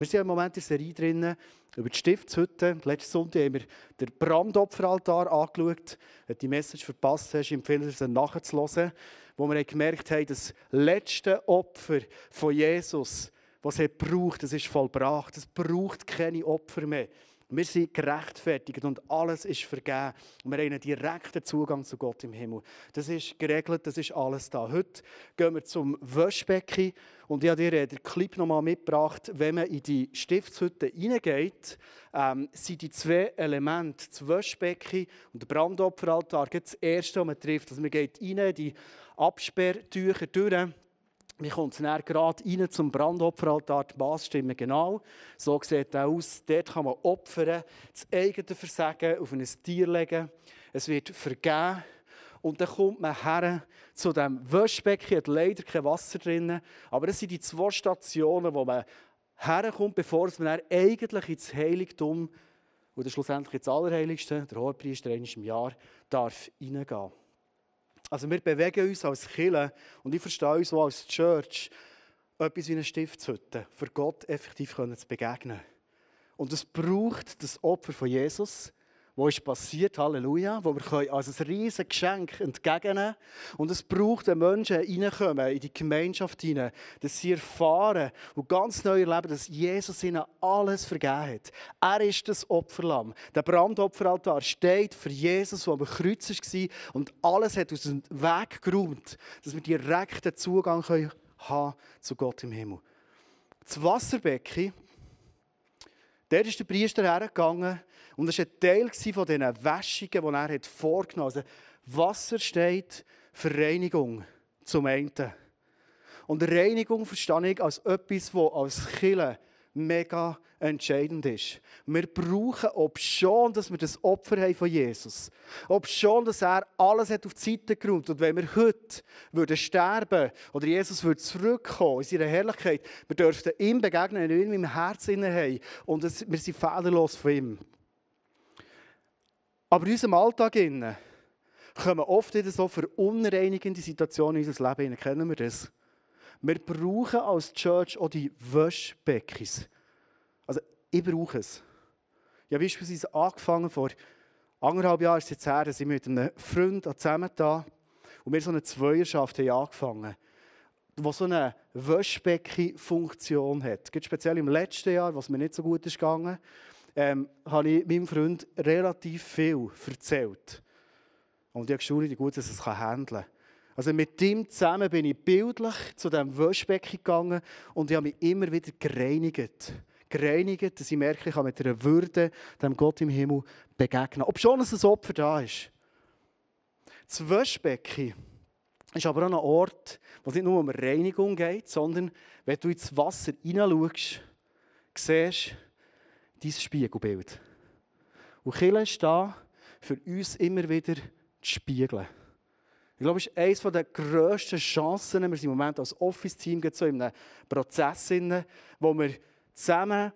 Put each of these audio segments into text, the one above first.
Wir sind im Moment in der Serie drin über die Stiftshütte. Letzten Sonntag haben wir den Brandopferaltar angeschaut. Wenn du die Message verpasst hast, empfehle ich es nachzuhören, wo wir gemerkt haben, das letzte Opfer von Jesus, was er braucht, das ist vollbracht. Es braucht keine Opfer mehr. Wir sind gerechtfertigt und alles ist vergeben. Und wir haben einen direkten Zugang zu Gott im Himmel. Das ist geregelt, das ist alles da. Heute gehen wir zum Waschbecken und ich habe dir den Clip nochmal mitgebracht. Wenn man in die Stiftshütte hineingeht, ähm, sind die zwei Elemente, das Waschbecken und der Brandopferaltar, das erste, was man trifft. Also man geht rein in die Absperrtücher durch wir kommen dann gerade rein zum Brandopferaltar, die Maßstimmen genau. So sieht es aus. Dort kann man opfern, das eigene Versagen auf ein Tier legen. Es wird vergeben. Und dann kommt man her zu dem Waschbecken, hat leider kein Wasser drin. Aber das sind die zwei Stationen, wo man herkommt, bevor man eigentlich ins Heiligtum oder schlussendlich ins Allerheiligste, der Hohepriester einmal im Jahr, darf reingehen. Also wir bewegen uns als Kirche und ich verstehe uns auch als Church etwas wie eine Stiftshütte, für Gott effektiv zu begegnen. Und es braucht das Opfer von Jesus, wo ist passiert, Halleluja, wo wir als ein riesiges Geschenk entgegennehmen Und es braucht, wenn Menschen reinkommen in die Gemeinschaft hinein, dass sie erfahren und ganz neu erleben, dass Jesus ihnen alles vergeben hat. Er ist das Opferlamm. Der Brandopferaltar steht für Jesus, der am Kreuz war und alles hat aus dem Weg geräumt, dass wir direkten Zugang haben können zu Gott im Himmel. Das Wasserbecken, der ist der Priester hergegangen und das war ein Teil von diesen Wäschungen, die er vorgenommen hat. Also Wasser steht für Reinigung zum einen. Und Reinigung verstehe ich als etwas, das als Kille mega entscheidend ist. Wir brauchen, ob schon, dass wir das Opfer haben von Jesus, ob schon, dass er alles hat auf die Seite geräumt und wenn wir heute würden sterben oder Jesus würde zurückkommen in seine Herrlichkeit, wir dürften ihm begegnen, wenn wir ihn im Herzen haben und wir sind fehlerlos von ihm. Aber in unserem Alltag kommen oft wieder so verunreinigende Situationen in unser Leben. Kennen wir das? Wir brauchen als Church auch die Waschbeckens. Also, ich brauche es. Ich habe beispielsweise angefangen vor anderthalb Jahren ist jetzt her, dass ich mit einem Freund zusammen da und wir so eine Zweierschaft haben angefangen die so eine Waschbecken-Funktion hat. Speziell im letzten Jahr, was mir nicht so gut ist gegangen, ähm, habe ich meinem Freund relativ viel erzählt. Und ich habe gestaunt, wie gut dass es handeln kann. Also mit ihm zusammen bin ich bildlich zu diesem Waschbecken gegangen und ich habe mich immer wieder gereinigt. Gereinigt, dass ich merke, ich kann mit einer Würde dem Gott im Himmel begegnen. Ob schon ein Opfer da ist. Das Waschbecken ist aber auch ein Ort, wo es nicht nur um Reinigung geht, sondern wenn du ins Wasser hineinschaust, siehst dein Spiegelbild. Und Kirche ist da, für uns immer wieder zu spiegeln. Ich glaube, es ist eines der grössten Chancen. Wir sind im Moment als Office-Team so in einem Prozess, wo wir zusammen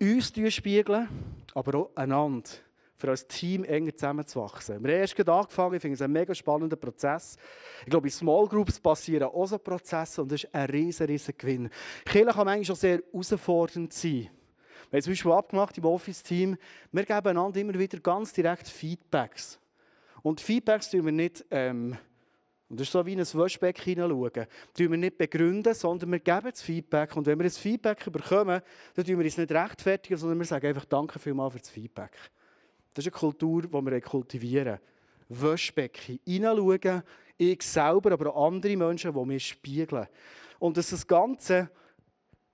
uns spiegeln, aber auch einander, für als Team enger zusammenzuwachsen. Wir haben erst angefangen, ich finde es ein mega spannender Prozess. Ich glaube, in Small Groups passieren auch so Prozesse und das ist ein riesen, riesen Gewinn. Kirche kann manchmal auch sehr herausfordernd sein. Wir haben zum Beispiel abgemacht im Office-Team, wir geben einander immer wieder ganz direkt Feedbacks. Und Feedbacks tun wir nicht, ähm, und das ist so wie in ein Waschbecken hineinschauen, tun wir nicht begründen, sondern wir geben das Feedback. Und wenn wir das Feedback bekommen, dann tun wir es nicht rechtfertigen, sondern wir sagen einfach Danke vielmals für das Feedback. Das ist eine Kultur, die wir kultivieren. Waschbecken hineinschauen, ich selber, aber auch andere Menschen, die mir spiegeln. Und dass das Ganze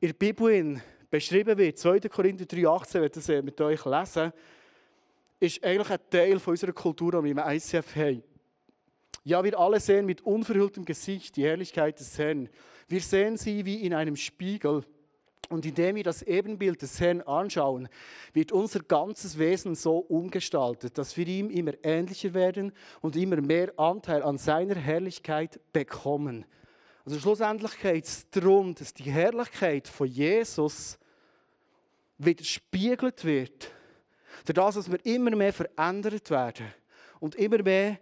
in der Bibel beschrieben wird, 2. Korinther 3,18, wenn das mit euch lesen, ist eigentlich ein Teil von unserer Kultur, die wir im ICF haben. Ja, wir alle sehen mit unverhülltem Gesicht die Herrlichkeit des Herrn. Wir sehen sie wie in einem Spiegel. Und indem wir das Ebenbild des Herrn anschauen, wird unser ganzes Wesen so umgestaltet, dass wir ihm immer ähnlicher werden und immer mehr Anteil an seiner Herrlichkeit bekommen. Also schlussendlich geht es darum, dass die Herrlichkeit von Jesus widerspiegelt wird. Dadurch, dass wir immer mehr verändert werden und immer mehr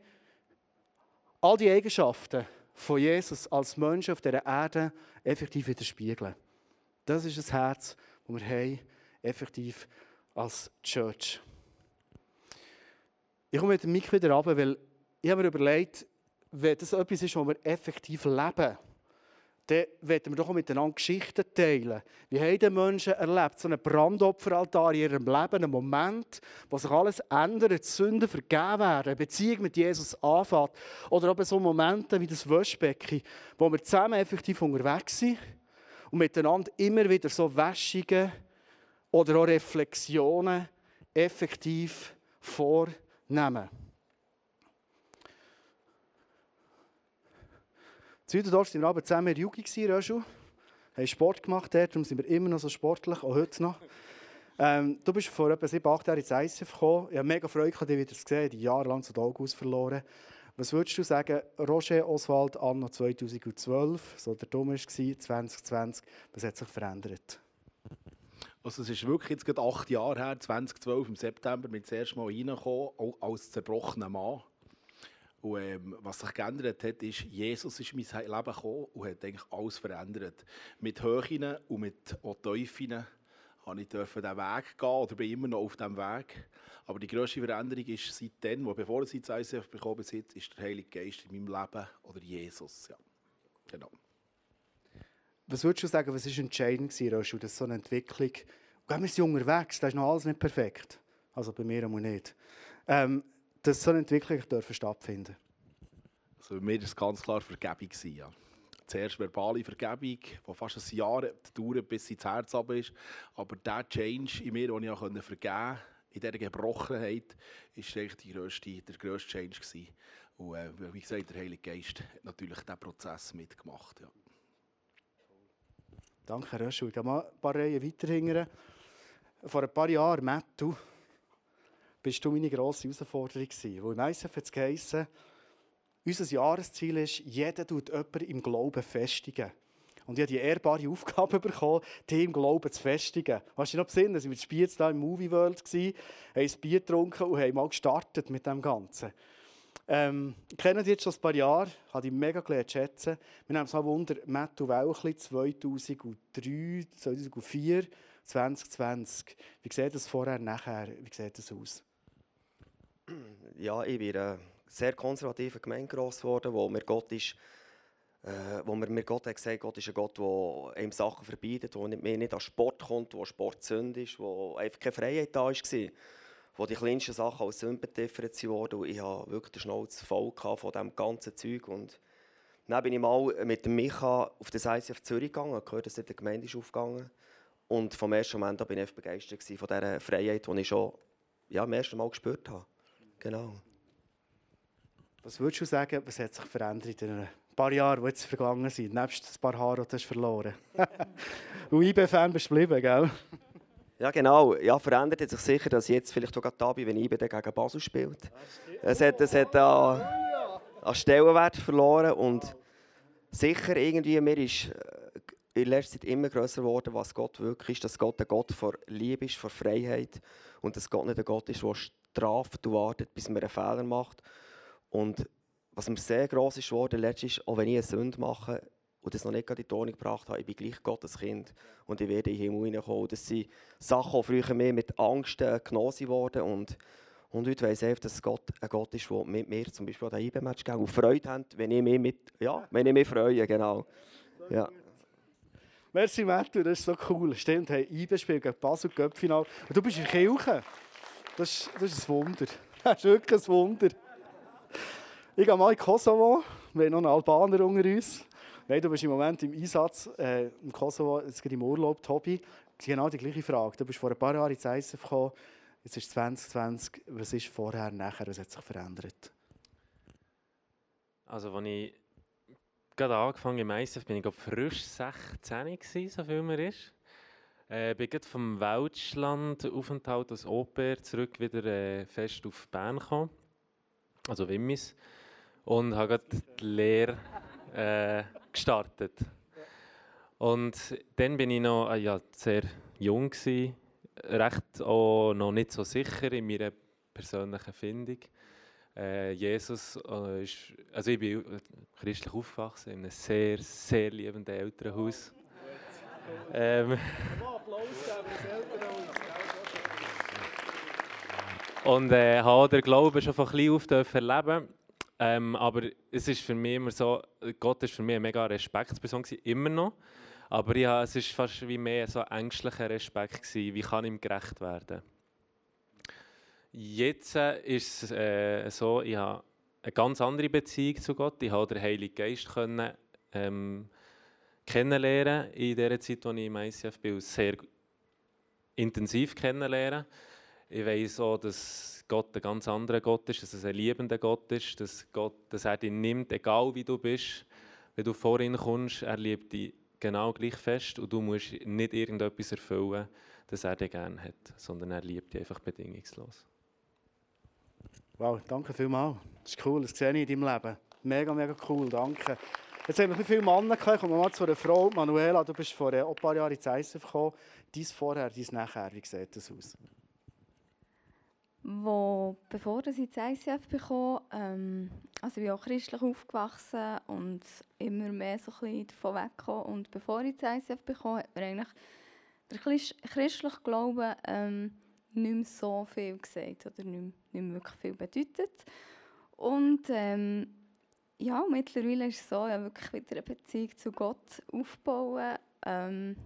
all die Eigenschaften von Jesus als Mensch auf dieser Erde effektiv widerspiegeln. Das ist das Herz, die wir haben, effektiv als Church. Ich komme mit dem Mick wieder runter, weil ich habe mir überlegt, wenn das etwas ist, was wir effektiv leben, dann wollen wir doch miteinander Geschichten teilen. Wie haben die Menschen erlebt, so einen Brandopferaltar in ihrem Leben, einen Moment, wo sich alles ändert, Sünden vergeben werden, eine Beziehung mit Jesus anfängt. Oder aber so Momente wie das Wäschbecken, wo wir zusammen effektiv unterwegs sind und miteinander immer wieder so Wäschungen oder auch Reflexionen effektiv vornehmen. In Südendorf waren wir aber zusammen in der Jugend, Röschel. haben Sport gemacht darum sind wir immer noch so sportlich, auch heute noch. Ähm, du bist vor etwa sieben, acht Jahren ins ICF gekommen. Ich habe mega Freude, dich wieder zu sehen. Ich jahrelang zu Augen verloren. Was würdest du sagen, Roger Oswald anno 2012, so der Dumm war, 2020, was hat sich verändert? Also es ist wirklich jetzt gerade acht Jahre her, 2012 im September, ich das erste Mal reingekommen, als zerbrochener Mann. Und ähm, was sich geändert hat, ist, Jesus ist in mein Leben gekommen und hat eigentlich alles verändert. Mit Höhen und mit Tiefen habe ich diesen Weg gehen oder bin immer noch auf diesem Weg. Aber die grösste Veränderung ist seitdem, wo bevor ich ins ICF bekommen bin, ist der Heilige Geist in meinem Leben oder Jesus. Ja. Genau. Was würdest du sagen, was war entscheidend gewesen, dass so eine Entwicklung, wir sind unterwegs, das ist noch alles nicht perfekt, also bei mir auch nicht, ähm, dass so eine Entwicklung dürfen stattfinden Also bei mir war es ganz klar Vergebung. Ja. Zuerst verbale Vergebung, die fast ein Jahr dauert, bis sie ins Herz ab ist. Aber der Change in mir, den ich vergeben konnte, in dieser Gebrochenheit, war eigentlich grösste, der grösste Change. Gewesen. Und äh, wie gesagt, der Heilige Geist hat natürlich diesen Prozess mitgemacht. Ja. Danke, Röschel. Ich gehe mal ein paar Reihen weiter Vor ein paar Jahren, Matt, du, bist du meine grosse Herausforderung gewesen. Wo im ISF hat es geheissen, unser Jahresziel ist, jeder tut jemanden im Glauben festigen. Und ich habe die ehrbare Aufgabe bekommen, die im Glauben zu festigen. Hast du noch dass wir mit Spiez da im Movie World waren, haben ein Bier getrunken und haben mal gestartet mit dem Ganzen. Ähm, kenne dich jetzt schon ein paar Jahre, habe dich mega gelernt schätzen. Wir nehmen es mal Wunder, Mattu Welchli 2003, 2004, 2020. Wie sieht das vorher, nachher, wie sieht das aus? Ja, ich bin in einer sehr konservativen Gemeinde groß geworden, wo mir Gott ist, äh, wo mir, mir Gott hat gesagt, Gott ist ein Gott, der ihm Sachen verbietet, nicht, mehr nicht an Sport kommt, wo Sport Sünde ist, wo einfach keine Freiheit da war, wo die kleinsten Sachen als Sünde differenziert wurden. Ich hatte wirklich den Schnauze voll von diesem ganzen Zeug. Und dann bin ich mal mit dem Micha auf das ICF Zürich gegangen, gehört, dass dort die Gemeinde ist aufgegangen. Und vom ersten Moment an bin ich begeistert von dieser Freiheit, die ich schon ja, am ersten Mal gespürt habe. Genau. Was würdest du sagen, was hat sich verändert in den paar Jahren, die jetzt vergangen sind, nebst ein paar Haare, die du hast verloren Und IB-Fan bist du geblieben, gell? Ja, genau. Ja, verändert hat sich sicher, dass ich jetzt vielleicht sogar da bin, wenn IB gegen Basel spielt. Es hat, es hat an, an Stellenwert verloren und sicher irgendwie, mir ist äh, in letzter Zeit immer grösser geworden, was Gott wirklich ist, dass Gott ein Gott vor Liebe ist, vor Freiheit und dass Gott nicht ein Gott ist, der straft und wartet, bis man einen Fehler macht. Und was mir sehr gross ist geworden, letztens, auch wenn ich eine Sünde mache und das noch nicht in die Tonung gebracht habe, ich bin gleich Gottes Kind und ich werde in den Himmel hineinkommen. Das sind Sachen, die früher mehr mit Angst äh, genossen wurden und und heute weiss ich, dass Gott ein Gott ist, der mit mir zum Beispiel an den IB-Match geht und Freude hat, wenn ich mich, mit, ja, wenn ich mich freue. Genau. Ja. Merci, Matthew, das ist so cool. Stimmt, hey, IB spielt gegen Basel, Göppfinal. Und du bist in Kirche. Das ist, das ist ein Wunder. Das ist wirklich ein Wunder. Ich gehe mal in Kosovo. Wir haben noch einen Albaner unter uns. Nein, du bist im Moment im Einsatz äh, im Kosovo, jetzt im Urlaub, Tobi. Genau die gleiche Frage. Du bist vor ein paar Jahren ins ISF gekommen. Jetzt ist 2020. Was ist vorher, nachher? Was hat sich verändert? Also, als ich gerade angefangen im ISF bin ich frisch 16 gewesen, so viel mir ist. Äh, bin vom Welschland-Aufenthalt als Oper zurück wieder äh, fest auf Bern gekommen, also Wimmis, und habe gerade die Lehre äh, gestartet. Und dann bin ich noch äh, ja, sehr jung gewesen, recht auch noch nicht so sicher in meiner persönlichen Findung. Äh, Jesus äh, ist, also ich bin christlich aufgewachsen in einem sehr, sehr liebenden Elternhaus. Ähm, und äh, habe den Glauben schon von klein auf erleben ähm, aber es ist für mich immer so, Gott ist für mich eine mega Respektsperson gewesen, immer noch. Aber ja, es ist fast wie mehr so ängstlicher Respekt gewesen, wie kann ihm gerecht werden. Jetzt äh, ist es äh, so, ich habe eine ganz andere Beziehung zu Gott. Ich habe den Heiligen Geist können, ähm, kennenlernen in der Zeit, als ich im ICF bin, sehr intensiv kennenlernen. Ich weiß auch, dass Gott ein ganz anderer Gott ist, dass es ein liebender Gott ist, dass, Gott, dass er dich nimmt, egal wie du bist. Wenn du vor ihn kommst, er liebt dich genau gleich fest und du musst nicht irgendetwas erfüllen, das er dich gerne hat, sondern er liebt dich einfach bedingungslos. Wow, danke vielmals. Das ist cool, das sehe ich in deinem Leben. Mega, mega cool, danke. Jetzt haben wir viele Männer gehört. Kommen wir mal zu einer Frau. Manuela, du bist vor ein paar Jahren ins ISF gekommen. Dein Vorher, dein Nachher, wie sieht das aus? Wo, bevor ich ins ICF bekam, ähm, also ich bin auch christlich aufgewachsen und immer mehr so davon weggekommen. Und bevor ich ins ICF bekam, hat mir eigentlich der christliche Glaube ähm, nicht mehr so viel gesagt oder nicht mehr, nicht mehr wirklich viel bedeutet. Und ähm, ja, mittlerweile ist es so, ja, wirklich wieder eine Beziehung zu Gott aufbauen, ähm,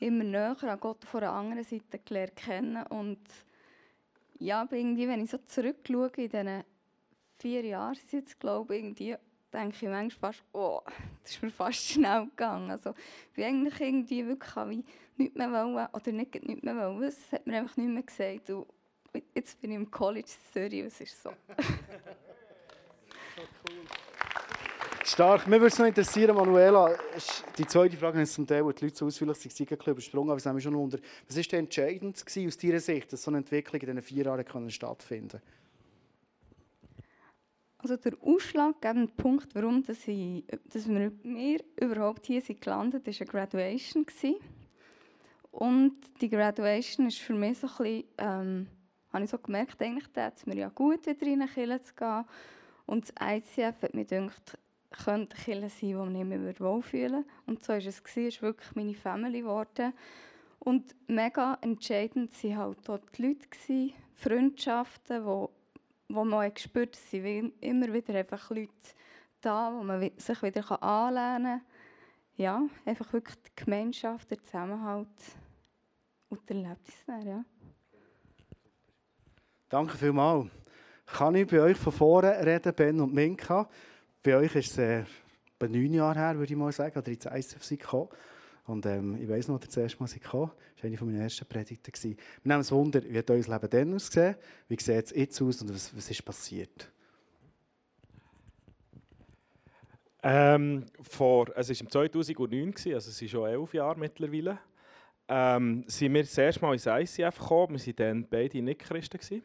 immer näher an Gott von der anderen Seite gelernt kennen und ja, irgendwie, wenn ich so zurückschaue in diesen vier Jahren, jetzt glaube irgendwie, denke ich manchmal fast, oh, das ist mir fast schnell gegangen. Also, ich eigentlich irgendwie wirklich wie nichts mehr wollen, oder nicht nichts mehr wollen, es hat mir einfach nicht mehr gesagt. Und jetzt bin ich im College Zürich es ist so. Stark. Mir würde es noch interessieren, Manuela, die zweite Frage ist zum Teil, wo die Leute so ausführlich sind, übersprungen, aber es haben schon unter. Was war entscheidend aus deiner Sicht, dass so eine Entwicklung in diesen vier Jahren stattfinden Also der ausschlaggebende Punkt, warum dass ich, dass wir, wir überhaupt hier sind gelandet sind, war eine Graduation. Gewesen. Und die Graduation ist für mich so ein bisschen, ähm, habe ich so gemerkt, eigentlich es mir ja gut, wieder in eine zu gehen. Und das ICF hat mir gedacht, könnte Kirche sein, wo ich mich wohlfühlen würde. Und so war es. Es war wirklich meine Family geworden. Und mega entscheidend waren halt dort die Leute, gewesen, Freundschaften, wo, wo man gespürt hat, es sind immer wieder einfach Leute da, wo man sich wieder anlernen kann. Ja, einfach wirklich die Gemeinschaft, der Zusammenhalt und der Erlebnis. Ja. Danke vielmals. Kann ich bei euch von vorne reden, Ben und Minka? Bei euch ist es äh, neun Jahre her, würde ich mal sagen, oder ins ISF gekommen. Und ähm, ich weiss noch, der zuerste Mal gekommen Das war eine meiner ersten Predigten. Wir nehmen uns Wunder, wie hat euer Leben dann ausgesehen? Wie sieht es jetzt aus und was, was ist passiert? Ähm, vor, es war im 2009, also es ist schon elf Jahre mittlerweile, ähm, sind wir das erste Mal ins ICF gekommen. Wir waren dann beide nicht Christen.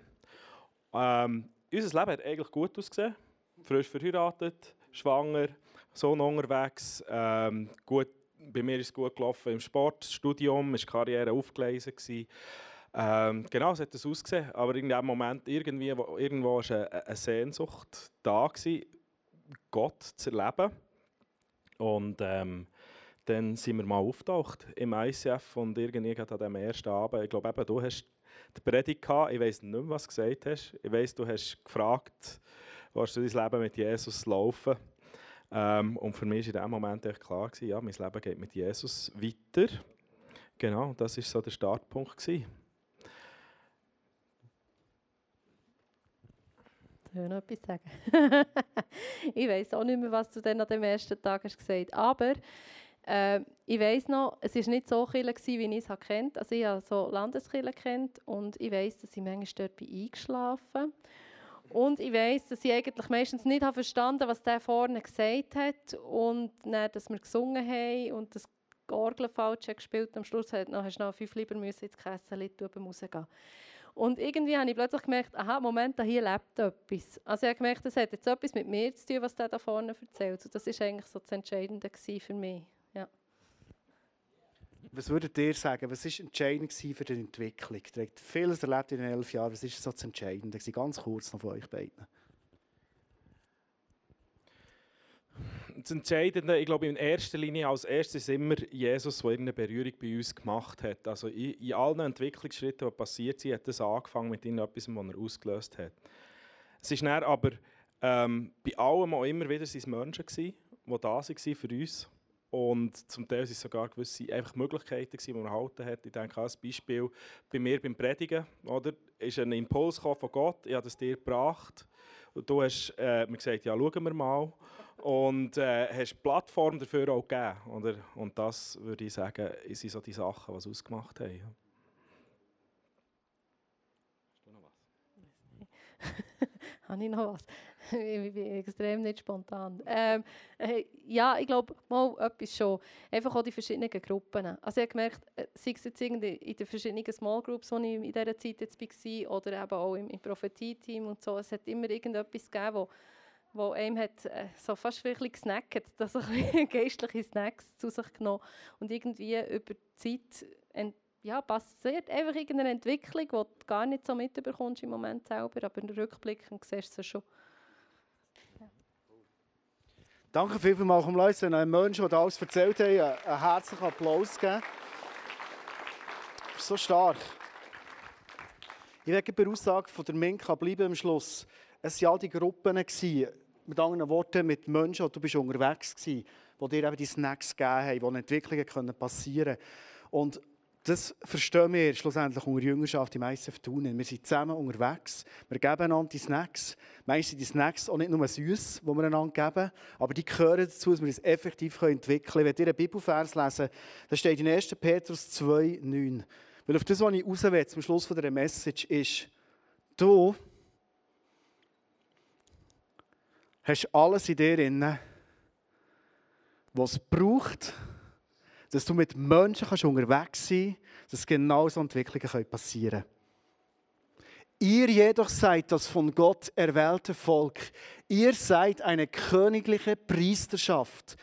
Ähm, unser Leben hat eigentlich gut ausgesehen frisch verheiratet, schwanger, Sohn unterwegs. Ähm, gut, bei mir ist es gut gelaufen im Sport, Studium, ist Karriere aufgelesen. Ähm, genau, so hat es ausgesehen. Aber in dem Moment irgendwie, irgendwo war eine, eine Sehnsucht da, gewesen, Gott zu erleben. Und ähm, dann sind wir mal auftaucht im ICF und irgendwie an diesem ersten Abend, ich glaube eben, du hast die Predigt gehabt, ich weiß nicht mehr, was du gesagt hast. Ich weiß, du hast gefragt, willst du dein Leben mit Jesus laufen? Ähm, und für mich war in dem Moment echt klar, gewesen, ja, mein Leben geht mit Jesus weiter. Genau, das war so der Startpunkt. Gewesen. Ich noch etwas sagen. ich weiß auch nicht mehr, was du dann an dem ersten Tag hast gesagt hast. Aber äh, ich weiß noch, es war nicht so viel, wie ich es kennt. Also ich habe so Landeskirche kennt und ich weiß, dass ich manchmal dort eingeschlafen bin. Und ich weiß, dass ich eigentlich meistens nicht habe verstanden was der vorne gesagt hat. Und dann, dass wir gesungen haben und das Orgel falsch gespielt Am Schluss hat, noch, hast du noch fünf lieber müssen ins Kessel beim Rausgehen. Und irgendwie habe ich plötzlich gemerkt, aha, Moment, hier lebt etwas. Also ich habe gemerkt, das hat jetzt etwas mit mir zu tun, was der da vorne erzählt. Und das war eigentlich so das Entscheidende für mich. Was würdet ihr sagen, was war entscheidend für die Entwicklung? Ihr habt vieles erlebt in den elf Jahren. Was war so das Entscheidende? Ganz kurz noch von euch beiden. Das Entscheidende, ich glaube, in erster Linie als erstes ist immer Jesus, der irgendeine Berührung bei uns gemacht hat. Also in, allen Entwicklungsschritten, die passiert sind, hat das angefangen mit etwas, was er ausgelöst hat. Es ist dann aber ähm, bei allem auch immer wieder seine Menschen, gewesen, die da waren für uns. Und zum Teil waren es sogar gewisse einfach Möglichkeiten, die man erhalten hat. Ich denke als Beispiel bei mir beim Predigen, oder, ist ein Impuls von Gott, ich habe das dir gebracht. Und du hast äh, mir gesagt, ja, schauen wir mal. Und äh, hast die Plattform dafür auch gegeben. Oder? Und das, würde ich sagen, sind so die Sachen, die es ausgemacht haben. Hast du noch was? Habe ich noch was? ich bin extrem nicht spontan. Ähm, äh, ja, ich glaube, mal etwas schon. Einfach auch die verschiedenen Gruppen. Also ich habe gemerkt, äh, sei es jetzt in den verschiedenen Small Groups, wo ich in dieser Zeit jetzt war, oder eben auch im, im Prophetie-Team und so, es hat immer irgendetwas gegeben, wo, wo einem hat, äh, so fast ein bisschen gesnackt, dass er geistliche Snacks zu sich genommen und irgendwie über die Zeit ja, passiert einfach irgendeine Entwicklung, die du gar nicht so mitbekommst im Moment selber, aber im Rückblick siehst du es schon. Danke vielmals, um Leute, den Menschen, die alles erzählt haben, einen herzlichen Applaus geben. So stark. Ich werde bei der Aussage von der Minka bleiben am Schluss. Es waren all die Gruppen, mit anderen Worten, mit Menschen, die du bist unterwegs warst, die dir eben die Snacks gegeben haben, wo Entwicklungen passieren. Und das verstehen wir schlussendlich unter Jüngerschaft im ICF Thunen. Wir sind zusammen unterwegs, wir geben einander die Snacks. Meistens sind die Snacks auch nicht nur süß, die wir einander geben, aber die gehören dazu, dass wir es effektiv entwickeln können. Wenn ihr einen Bibelvers lesen, da steht in 1. Petrus 2, 9. Weil auf das, was ich raus will, zum Schluss dieser Message, ist, du hast alles in dir drin, was es braucht, dass du mit Menschen kannst unterwegs sein kannst, dass genau so Entwicklungen passieren können. Ihr jedoch seid das von Gott erwählte Volk. Ihr seid eine königliche Priesterschaft.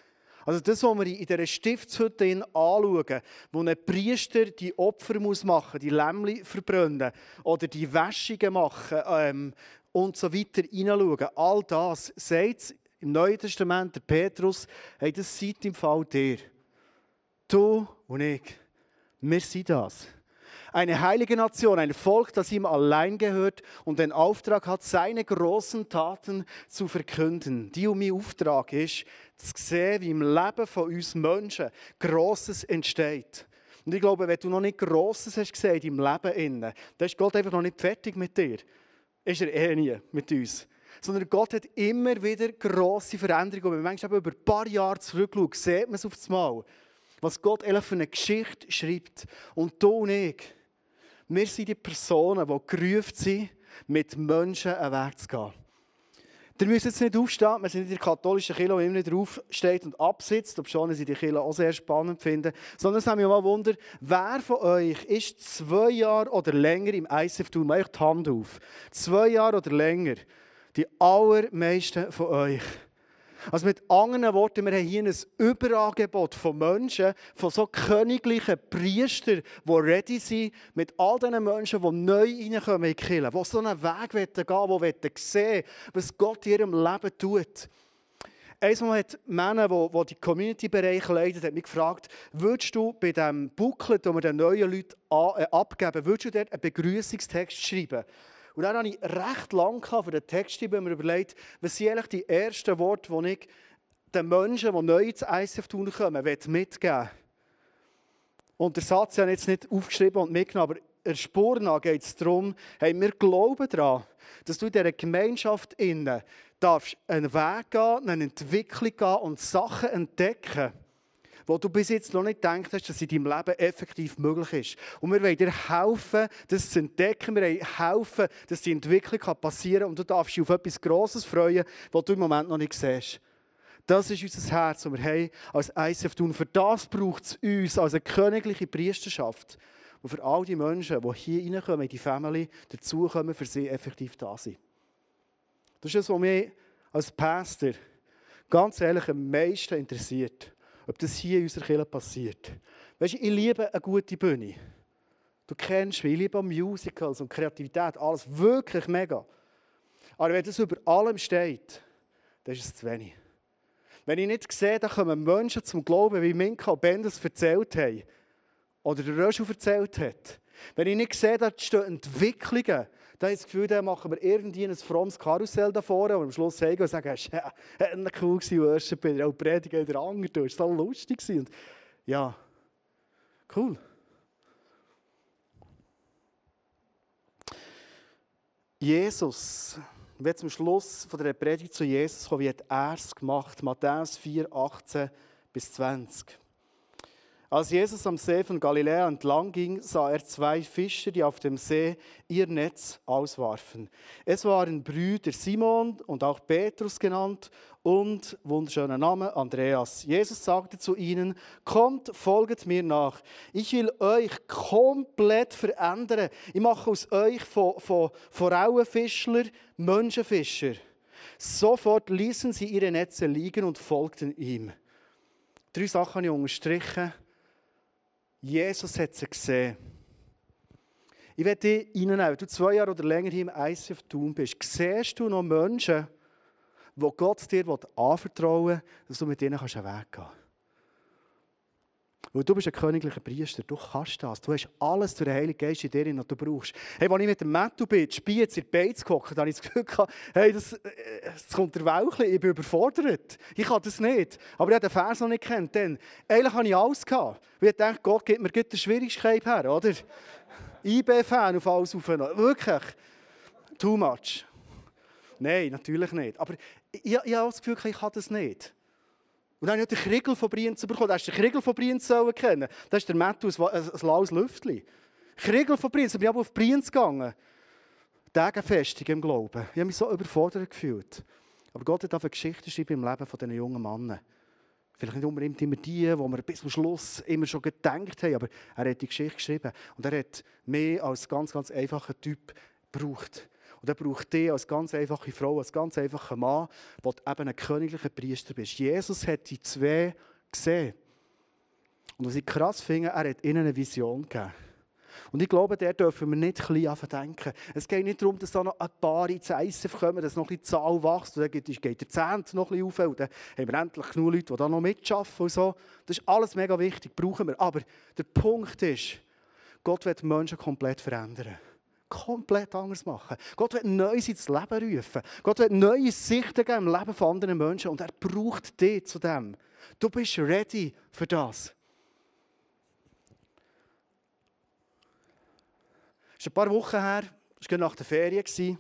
Also das, was wir in dieser Stiftshütte anschauen, wo ein Priester die Opfer muss machen die Lämmli verbrennen oder die Wäschungen machen ähm, und so weiter hineinschauen. All das sagt im Neuen Testament der Petrus, hey, das seid im Fall dir. Du und ich, wir sind das. Eine heilige Nation, ein Volk, das ihm allein gehört und den Auftrag hat, seine großen Taten zu verkünden. Die um mein Auftrag ist, zu sehen, wie im Leben von uns Menschen Grosses entsteht. Und ich glaube, wenn du noch nicht Grosses hast gesehen im Leben, dann ist Gott einfach noch nicht fertig mit dir. Ist er eh nie mit uns. Sondern Gott hat immer wieder grosse Veränderungen. Und wenn man manchmal über ein paar Jahre zurückschaut, sieht man es auf das Mal was Gott für eine Geschichte schreibt. Und du und ich, wir sind die Personen, die gerufen sind, mit Menschen einen Weg zu gehen. Ihr müsst jetzt nicht aufstehen, wir sind in der katholischen Kirche, wo immer nicht aufsteht und absitzt, obwohl sie die Kirche auch sehr spannend finden. Sondern es haben mich mal Wunder, wer von euch ist zwei Jahre oder länger im ICF tun? Macht die Hand auf. Zwei Jahre oder länger. Die allermeisten von euch. Also mit anderen Worten, wir haben hier ein Überangebot von Menschen, von so königlichen Priestern, die ready sind, mit all diesen Menschen, die neu reinkommen in die Kirche, die so einen Weg gehen wollen, die sehen was Gott in ihrem Leben tut. Einmal hat Männer, die, die Community-Bereich leiten, hat mich gefragt, würdest du bei diesem Booklet, das wir den neuen Leuten äh, abgeben, würdest du dort einen Begrüßungstext schreiben? Und dann habe ich recht lang für den Text mir überlegt, was sind eigentlich die ersten Worte, die ich den Menschen, die neu ins ICF tun kommen, mitgeben Und der Satz habe ich jetzt nicht aufgeschrieben und mitgenommen, aber der Spur nach geht es darum, hey, wir glauben daran, dass du in dieser Gemeinschaft innen darfst einen Weg gehen, eine Entwicklung gehen und Sachen entdecken wo du bis jetzt noch nicht gedacht hast, dass in deinem Leben effektiv möglich ist. Und wir wollen dir helfen, das zu entdecken. Wir wollen helfen, dass die Entwicklung passieren kann und du darfst dich auf etwas Grosses freuen, was du im Moment noch nicht siehst. Das ist unser Herz, das wir haben als ICF tun. Für das braucht es uns als eine königliche Priesterschaft. Und für all die Menschen, die hier reinkommen, in die Family, dazukommen, für sie effektiv da sind. Das ist das, was mich als Pastor ganz ehrlich am meisten interessiert ob das hier in unserer Kirche passiert. Weißt du, ich liebe eine gute Bühne. Du kennst mich, ich liebe Musicals und Kreativität, alles wirklich mega. Aber wenn das über allem steht, dann ist es zu wenig. Wenn ich nicht sehe, da kommen Menschen zum Glauben, wie Minka und Ben das erzählt haben, oder der Röschel erzählt hat. Wenn ich nicht sehe, da stehen Entwicklungen, dann habe ich das Gefühl, dann machen wir irgendwie ein frommes Karussell da vorne und am Schluss sagen und sagen, ja, hat cool Worship, bin auch Prediger der andere, es war so lustig. Und ja, cool. Jesus, wir zum Schluss von der Predigt zu Jesus kommen, wie hat er es gemacht? Matthäus 4, 18 bis 20. Als Jesus am See von Galiläa entlang ging, sah er zwei Fischer, die auf dem See ihr Netz auswarfen. Es waren Brüder Simon und auch Petrus genannt und, wunderschöner Name, Andreas. Jesus sagte zu ihnen, kommt, folget mir nach. Ich will euch komplett verändern. Ich mache aus euch von, von Frauenfischler Menschenfischer. Sofort ließen sie ihre Netze liegen und folgten ihm. Drei Sachen habe ich unterstrichen Jesus hat sie gesehen. Ich werde dich reinnehmen, wenn du zwei Jahre oder länger hier im ICF Tun bist. Siehst du noch Menschen, die Gott dir anvertrauen will, dass du mit ihnen einen Weg gehen kannst? Weil du bist ein königlicher Priester, du kannst das. Du hast alles durch den Heiligen Geist in dir, was du brauchst. Hey, als ich mit dem Mattu bin, Spiez in die Beiz gehockt, habe ich das Gefühl gehabt, hey, das, äh, das kommt der Wauchli, ich bin überfordert. Ich kann das nicht. Aber ich habe den Vers noch nicht kennt. Denn eigentlich hatte ich alles. Gehabt. Weil ich dachte, Gott gibt mir eine Schwierigkeit her, oder? IB-Fan auf alles aufnehmen. Wirklich. Too much. Nein, natürlich nicht. Aber ich, ich habe das Gefühl, ich kann das nicht. Und dann habe ich den Kriegel von Brienz bekommen. Da hast du den Kriegel von Brienz kennen. Das ist der Matthew, ein, laues Lüftchen. Kriegel von Brienz. Ich bin aber auf Brienz gegangen. Tagenfestung im Glauben. Ich habe mich so überfordert gefühlt. Aber Gott hat eine Geschichte geschrieben im Leben von diesen jungen Männern. Vielleicht nicht unbedingt immer die, wo wir bis zum Schluss immer schon gedacht haben, aber er hat die Geschichte geschrieben. Und er hat mehr als ganz, ganz einfacher Typ gebraucht. Und er braucht dich als ganz einfache Frau, als ganz einfacher Mann, der eben ein königlicher Priester bist. Jesus hat die zwei gesehen. Und was ich krass finde, er hat ihnen eine Vision gegeben. Und ich glaube, der dürfen wir nicht klein denken. Es geht nicht darum, dass da noch ein paar ins ISF kommen, dass noch ein bisschen Zahl wächst. Und dann geht, der Zehnt noch ein bisschen auf. Und dann haben wir endlich genug Leute, die da noch mitarbeiten und so. Das ist alles mega wichtig, brauchen wir. Aber der Punkt ist, Gott wird Menschen komplett verändern komplett anders machen. Gott wird Neues ins Leben rufen. Gott wird neue Sichten geben im Leben von anderen Menschen und er braucht dich zu dem. Du bist ready für das. Es ist ein paar Wochen her, es war nach der Ferien.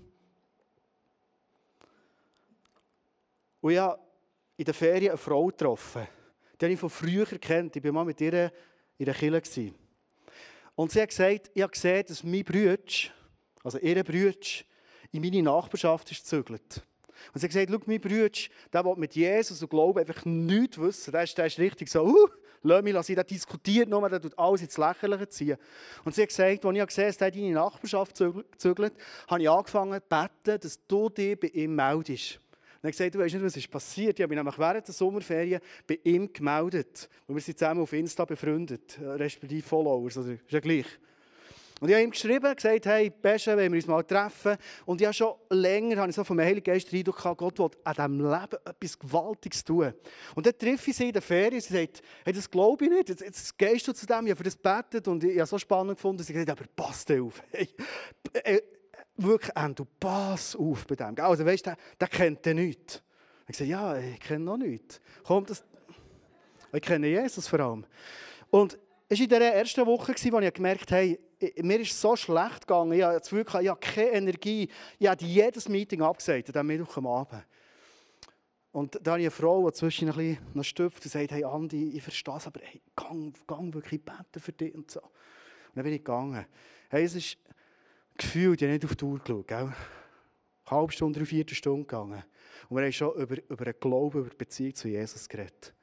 Und ich habe in der Ferien eine Frau getroffen. Die ich von früher kennt. Ich war mal mit ihr in der Kirche. Und sie hat gesagt, ich habe gesehen, dass mein Bruder also ihre Brüder, in meine Nachbarschaft ist gezügelt. Und sie hat gesagt, schau, mein Bruder, der will mit Jesus und Glauben einfach nichts wissen. Der ist, der ist richtig so, uh, lass mich lassen. Der diskutiert nur, der tut alles ins Lächerliche ziehen. Und sie hat gesagt, als ich gesehen habe, dass in deine Nachbarschaft gezügelt, habe ich angefangen zu beten, dass du dich bei ihm meldest. Und er hat gesagt, du weißt nicht, was ist passiert. Ich habe mich nämlich während der Sommerferien bei ihm gemeldet. Und wir sind zusammen auf Insta befreundet, respektive Followers, oder ist ja gleich. Und ich habe ihm geschrieben, gesagt, hey, Besche, wenn wir uns mal treffen. Und ich habe schon länger habe ich so vom Heiligen Geist Eindruck gehabt, Gott will an diesem Leben etwas Gewaltiges tun. Und dann treffe ich sie in der Ferien, sie sagt, hey, das glaube ich nicht, jetzt, jetzt gehst du zu dem, ich habe für das gebetet und ich habe so spannend gefunden, sie sagt, aber pass auf. Hey, äh, wirklich, äh, du pass auf bei dem. Also weißt du, der, der kennt den nicht. Ich sage, ja, ich kenne noch nichts. Kommt das... Ich kenne Jesus vor allem. Und es war in der ersten Woche, wo ich gemerkt habe, mir ist so schlecht gegangen. Ich hatte das Gefühl, ich habe keine Energie. Ich habe jedes Meeting abgesagt, am Abend. Und da habe ich eine Frau, die zwischen ein bisschen noch stüpft und sagt, hey Andi, ich verstehe es, aber hey, gang, gang wirklich beten für dich und so. Und dann bin ich gegangen. Hey, es ist gefühlt, ich habe nicht auf die Uhr geschaut, gell? Eine halbe Stunde, eine Viertelstunde gegangen. Und wir haben schon über, über den Glauben, über die Beziehung zu Jesus geredet.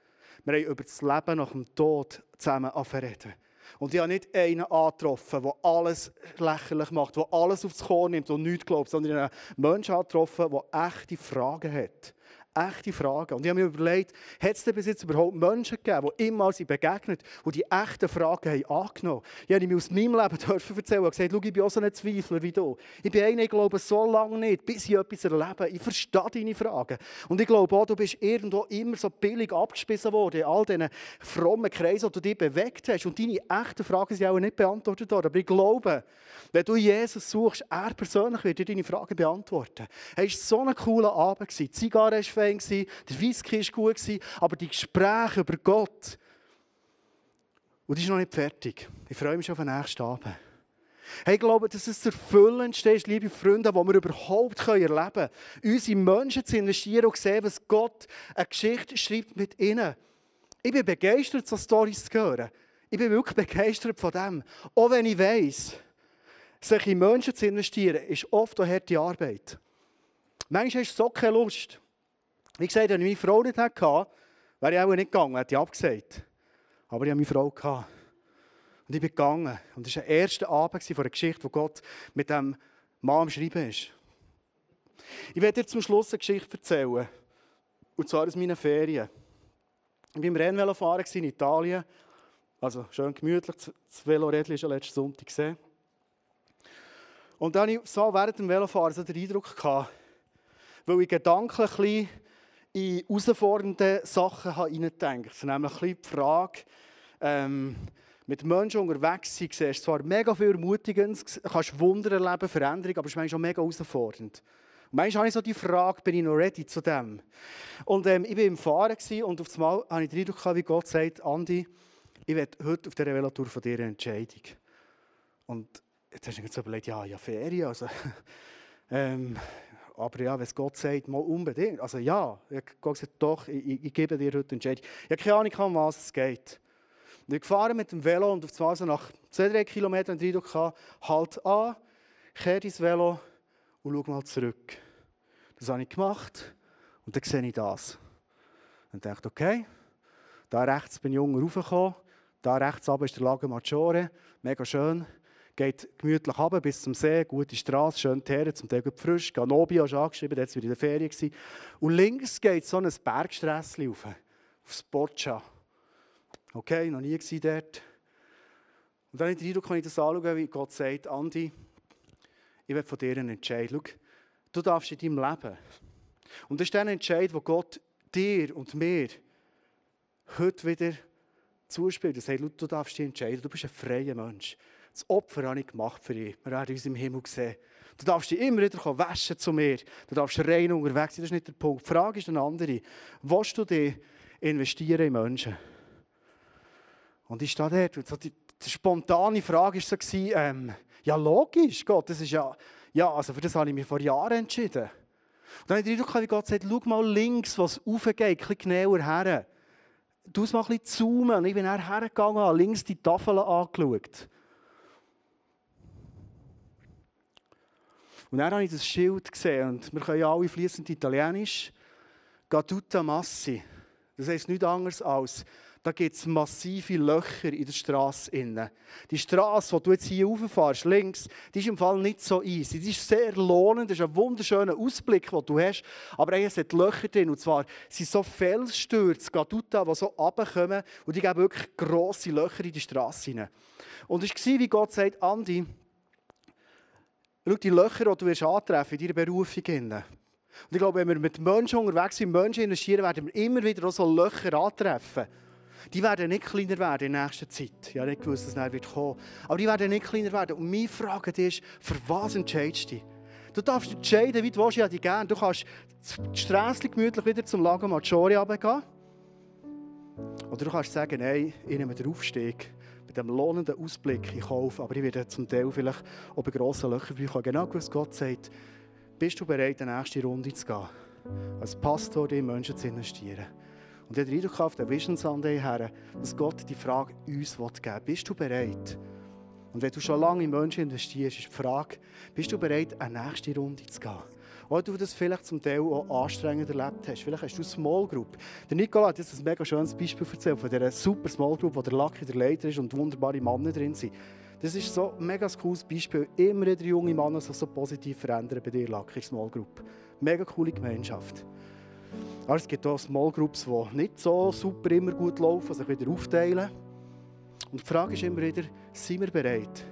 Wir haben über das Leben nach dem Tod zusammen reden. Und ich habe nicht einen angetroffen, der alles lächerlich macht, der alles aufs Korn nimmt und nichts glaubt, sondern einen Menschen angetroffen, der echte Fragen hat. Echte Fragen. Und ich habe mir überlegt, hat es denn bis jetzt überhaupt Menschen gegeben, die immer sie begegnet und die echten Fragen haben angenommen Ich habe mir aus meinem Leben dürfen erzählen und gesagt, schau, ich bin auch so ein Zweifler wie du. Ich bin einer, ich glaube so lange nicht, bis ich etwas erlebe. Ich verstehe deine Fragen. Und ich glaube auch, du bist irgendwo immer so billig abgespissen worden in all diesen frommen Kreisen, die du dich bewegt hast. Und deine echten Fragen sind auch nicht beantwortet worden. Aber ich glaube, wenn du Jesus suchst, er persönlich wird dir deine Fragen beantworten. Es war so ein cooler Abend. Die Zigarre war fein, der Whisky war gut, aber die Gespräche über Gott, und die ist noch nicht fertig. Ich freue mich schon auf den nächsten Abend. Hey, ich glaube, dass es das Erfüllendste ist, liebe Freunde, was wir überhaupt erleben können. Unsere Menschen zu investieren und sehen, was Gott eine Geschichte schreibt mit ihnen. Ich bin begeistert, so Storys zu hören. Ich bin wirklich begeistert von dem. Auch wenn ich weiss, sich in Menschen zu investieren, ist oft eine harte Arbeit. Manchmal hast du so keine Lust. Wie gesagt, wenn ich meine Frau nicht hatte, wäre ich auch nicht gegangen, hätte ich abgesagt. Aber ich hatte meine Frau. Gehabt. Und ich bin gegangen. Und das war der erste Abend von einer Geschichte, wo Gott mit dem Mann am Schreiben ist. Ich werde dir zum Schluss eine Geschichte erzählen. Und zwar aus meinen Ferien. Ich war im Rennvelofahren in Italien. Also schön gemütlich. Das Velorädchen schon letzten Sonntag gesehen. Und dann hatte ich so während dem Velofahren so den Eindruck, gehabt, weil ich gedanklich in herausfordernde Sachen hineingedacht. Nämlich die Frage, ähm, mit Menschen unterwegs sein, siehst zwar mega viel Ermutigendes, kannst Wunder erleben, Veränderung, aber es ist manchmal auch mega herausfordernd. Und manchmal habe ich so die Frage, bin ich noch ready zu dem? Und ähm, ich war im Fahren und auf einmal habe ich den Eindruck, wie Gott sagt, Andi, ich werde heute auf dieser Velotour von dir eine Entscheidung. Und jetzt hast du dir so überlegt, ja, ja, Ferien, also, ähm, aber ja, wenn Gott sagt, mal unbedingt, also ja, Gott sagt, doch, ich, ich, ich gebe dir heute eine Entscheidung. Ich habe keine Ahnung, um was es geht. Und ich fahre mit dem Velo und auf einmal so nach zwei, drei Kilometern den Eindruck halt an, kehre dein Velo und schau mal zurück. Das habe ich gemacht und dann sehe ich das. Und dachte, okay, da rechts bin ich jung raufgekommen, da rechts oben ist der Lago Maggiore, mega schön. Geht gemütlich runter bis zum See, gute Straße, schön Teere, zum Teil frisch. Ganobi hast angeschrieben, jetzt war in der Ferien. Und links geht so ein Bergsträsschen rauf, aufs Boccia. Okay, noch nie dort. Und dann ich den wenn ich das anschaue, wie Gott sagt, Andi, ich werde von dir einen Entscheid. Schau, du darfst in deinem Leben. Und das ist der Entscheid, wo Gott dir und mir heute wieder zuspielt. Er sagt, du darfst dich entscheiden, du bist ein freier Mensch. Das Opfer habe ich gemacht für dich. Wir werden uns im Himmel sehen. Du darfst dich immer wieder waschen zu mir. Du darfst rein unterwegs sein. Das ist nicht der Punkt. Die Frage ist eine andere. Willst du dich investieren in Menschen? Und ich stehe dort und so die, die spontane Frage war so, ähm, ja logisch, Gott, das ist ja, ja, also für das habe ich mich vor Jahren entschieden. Und dann habe ich Eindruck, wie Gott sagt, schau mal links, was aufgeht, ein bisschen genauer her. Du es mal ein bisschen zoomen. Und ich bin hergegangen, links die Tafel angeschaut. Und dann habe ich das Schild gesehen und wir können ja alle fließend Italienisch. Gatuta Massi. Das heisst nichts anderes als da gibt es massive Löcher in der Straße. Die Straße, die du jetzt hier rauffährst, links, die ist im Fall nicht so easy. Die ist sehr lohnend, das ist ein wunderschöner Ausblick, den du hast. Aber es hat Löcher drin. Und zwar sind so Felsstürze, Gaduta, die so runterkommen und die geben wirklich grosse Löcher in die Straße hinein. Und es war, wie Gott sagt, Andi, schau die Löcher, die du antreffen in deiner Berufung. Und ich glaube, wenn wir mit Menschen unterwegs sind, Menschen investieren, werden wir immer wieder auch so Löcher antreffen die werden nicht kleiner werden in nächster Zeit. Ich habe nicht gewusst, dass es wird kommen. Aber die werden nicht kleiner werden. Und meine Frage ist, für was entscheidest du dich? Du darfst entscheiden, wie du willst, ja, die gerne. Du kannst die Straße gemütlich wieder zum Lago Maggiore runtergehen. Oder du kannst sagen, nein, ich nehme den Aufstieg mit dem lohnenden Ausblick in Kauf, aber ich werde zum Teil vielleicht auch bei grossen Löchern bekommen. Genau was Gott sagt, bist du bereit, in die nächste Runde zu gehen? Als Pastor in Menschen zu investieren. Und ich habe auf den Vision Sunday her, dass Gott die Frage uns geben will. Bist du bereit? Und wenn du schon lange in Menschen investierst, ist die Frage, bist du bereit, eine nächste Runde zu gehen? Oder du das vielleicht zum Teil auch anstrengend erlebt hast. Vielleicht hast du eine Small Group. Der Nicola hat jetzt ein mega schönes Beispiel erzählt von dieser super Small Group, wo der Lucky der Leiter ist und wunderbare Männer drin sind. Das ist so ein mega cooles Beispiel. Immer wieder junge Männer sich so positiv verändern bei dir, Lucky Small Group. Mega coole Gemeinschaft. Aber es gibt auch Small Groups, die nicht so super immer gut laufen, sich wieder aufteilen. Und die Frage ist immer wieder, sind wir bereit,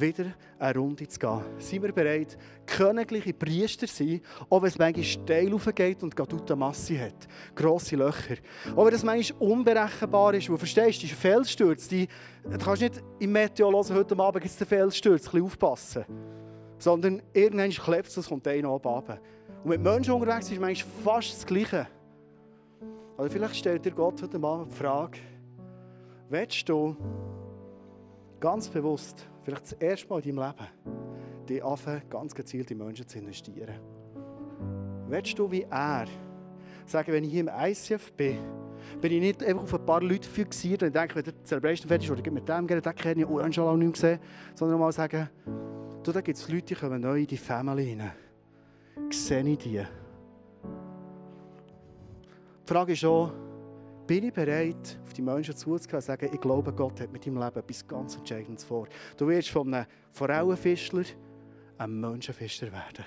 wieder eine Runde zu gehen? Sind wir bereit, königliche Priester zu sein, auch wenn es manchmal steil aufgeht und gerade eine Masse hat, grosse Löcher. Auch wenn es manchmal unberechenbar ist, wo verstehst, diese Felssturz, die, du kannst nicht im Meteo hören, heute Abend gibt es einen Felssturz, ein bisschen aufpassen. Sondern irgendwann klebt es, es kommt einer oben runter. Und mit Menschen unterwegs ist manchmal fast das Gleiche. Oder vielleicht stellt dir Gott heute Abend die Frage, willst du ganz bewusst, vielleicht das erste Mal in deinem Leben, die anfangen, ganz gezielt in Menschen zu investieren? Willst du wie er sagen, wenn ich hier im ICF bin, bin ich nicht einfach auf ein paar Leute fixiert und denke, wenn der Celebration fertig ist, oder mit dem gerne, den kenne ich oh, schon lange nicht gesehen, sondern mal sagen, du, da gibt es Leute, die kommen neu in die Family rein. Sehe ich die? Die Frage ist auch, bin ich bereit, auf die Menschen zuzugehen und sagen, ich glaube, Gott hat mit deinem Leben etwas ganz Entscheidendes vor. Du wirst von einem Forellenfischler ein Menschenfischer werden.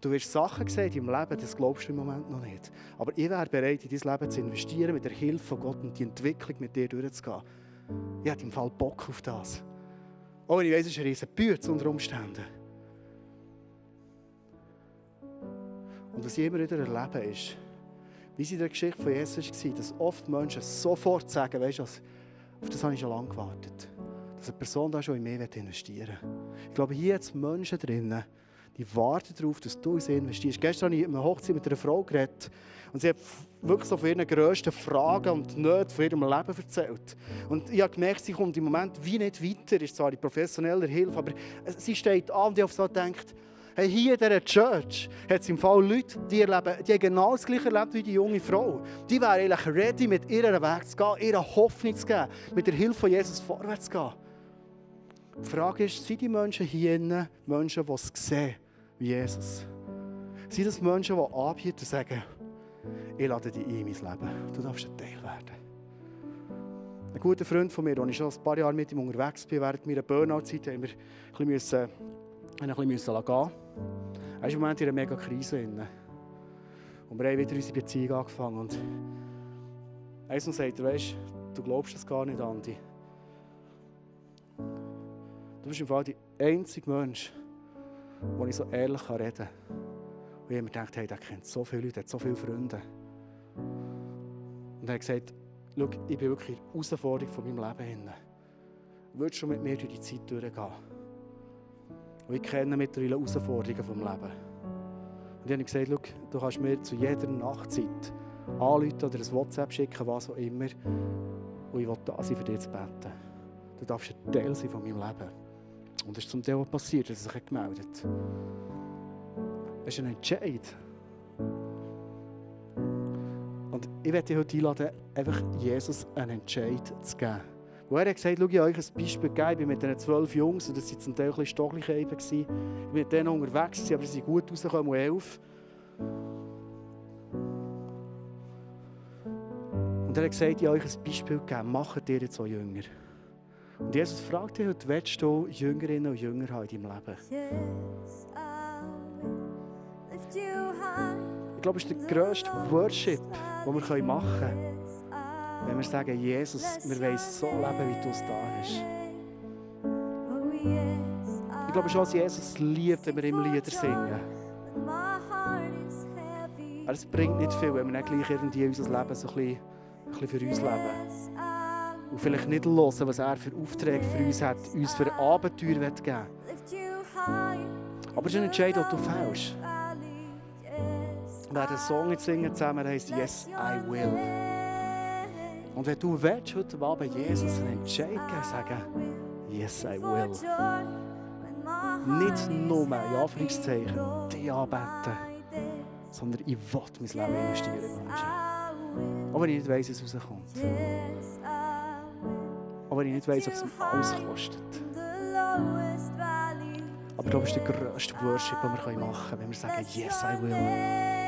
Du wirst Sachen sehen in deinem Leben, das glaubst du im Moment noch nicht. Aber ich wäre bereit, in dein Leben zu investieren, mit der Hilfe von Gott und die Entwicklung mit dir durchzugehen. Ich habe im Fall Bock auf das. Auch wenn ich weiss, es ist ein riesen Bütz unter Umständen. Und was ich immer wieder erlebe, ist, wie es in der Geschichte von Jesus war, dass oft Menschen sofort sagen, weißt du, auf das habe ich schon lange gewartet. Dass eine Person da schon in mich investieren will. Ich glaube, hier es Menschen drinnen, die warten darauf, dass du in sie investierst. Gestern habe ich in einer Hochzeit mit einer Frau geredet und sie hat wirklich so von ihren grössten Fragen und Nöten von ihrem Leben erzählt. Und ich habe gemerkt, sie kommt im Moment wie nicht weiter, ist zwar die professionelle Hilfe, aber sie steht an und ich auf so denkt, Hey, hier in dieser Church hat es im Fall Leute, die, erleben, die genau das gleiche erlebt wie die junge Frau. Die wären eigentlich ready, mit ihrem Weg zu gehen, ihre Hoffnung zu geben, mit der Hilfe von Jesus vorwärts zu gehen. Die Frage ist, sind die Menschen hier innen Menschen, die es sehen wie Jesus? Sind das Menschen, die anbieten und sagen, ich lade dich ein in mein Leben, du darfst ein Teil werden? Ein guter Freund von mir, den ich schon ein paar Jahre mit ihm unterwegs bin, während meiner Burnout-Zeit, haben wir ein bisschen ein bisschen gehen Er ist im Moment in einer mega Krise. Und wir haben wieder unsere Beziehung angefangen. Und eins sagt, weißt, du glaubst das gar nicht, Andi. Du bist im Fall der einzige Mensch, wo ich so ehrlich reden kann. Und ich mir gedacht, hey, der kennt so viele Leute, hat so viele Freunde. Und er hat gesagt, schau, ich bin wirklich in der Herausforderung von meinem Leben. Würdest du mit mir durch die Zeit durchgehen? Und ich kenne mittlerweile Herausforderungen des Lebens. Und ich habe gesagt, schau, du kannst mir zu jeder Nachtzeit anrufen oder ein WhatsApp schicken, was auch immer. Und ich will da sein, für dich zu beten. Du darfst ein Teil sein von meinem Leben. Und es ist zum Teil auch passiert, dass er sich gemeldet hat. Es ist ein Entscheid. Und ich werde dich heute einladen, einfach Jesus einen Entscheid zu geben. Und er hat gesagt, schau, ich euch ein Beispiel gegeben. Ich bin mit diesen zwölf Jungs, und das waren zum Teil ein bisschen stockliche Ich bin mit denen unterwegs, aber sie sind gut rausgekommen, um elf. Und er hat gesagt, ich euch ein Beispiel gegeben, macht ihr jetzt auch Jünger. Und Jesus fragt dich heute, willst du Jüngerinnen und Jünger haben in deinem Leben? Ich glaube, es ist der grösste Worship, den wir machen können. Wenn wir sagen, Jesus, wir wollen so leben, wie du es da hast. Ich glaube schon, dass Jesus liebt, wenn wir ihm Lieder singen. Aber es bringt nicht viel, wenn wir nicht gleich irgendwie unser Leben so ein bisschen, ein bisschen für uns leben. Und vielleicht nicht hören, was er für Aufträge für uns hat, uns für Abenteuer geben will. Aber es ist ein Entscheid, den du fällst. Wir werden einen Song jetzt singen zusammen, der heißt Yes, I Will. Und wenn du willst, heute Abend Jesus einen Entscheid sagen, yes, I will. Nicht nur, in Anführungszeichen, dich anbeten, sondern ich will mein Leben investieren. Auch wenn ich nicht weiss, wie es rauskommt. Auch wenn ich nicht weiss, ob es mir alles kostet. Aber das ist der grösste Worship, den wir machen können, wenn wir sagen, yes, I will.